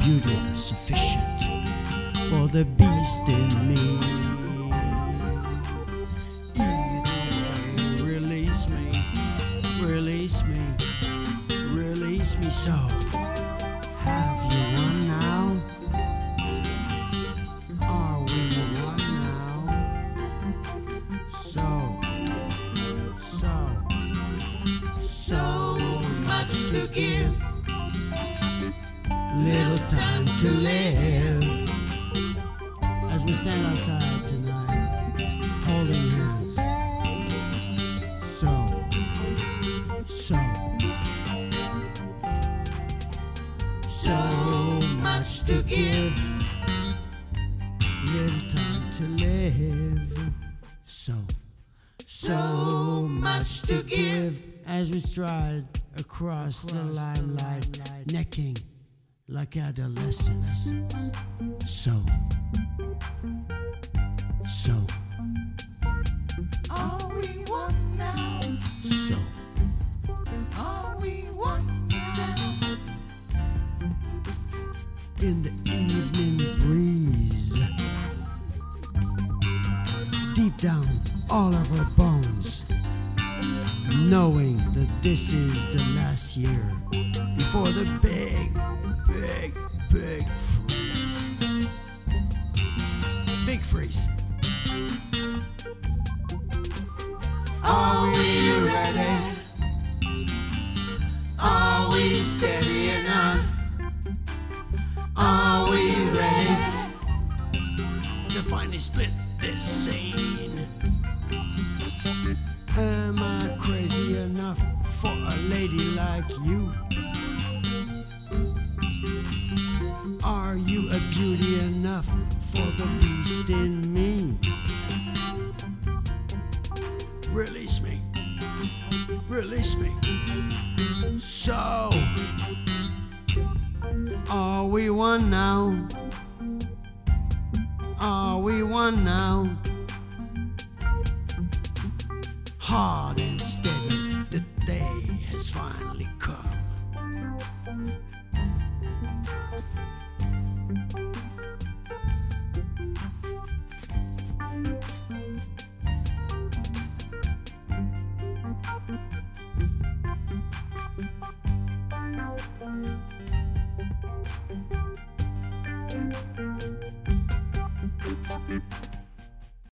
beauty sufficient for the beast in me. Either release me, release me, release me so. Have you little time to live. As we stand outside tonight, holding hands. So, so, so much to give, little time to live. So, so much to give as we stride across the limelight, necking like adolescents. So, so, Are we one now? so, Are we one now? in the evening breeze, deep down all of our bones, knowing that this is the last year before the Big freeze. Are we ready? Are we steady enough? Are we ready? to finally split this scene. Am I crazy enough for a lady like you? For the beast in me? Release me. Release me. So, are we one now? Are we one now? Hard and steady, the day has finally come.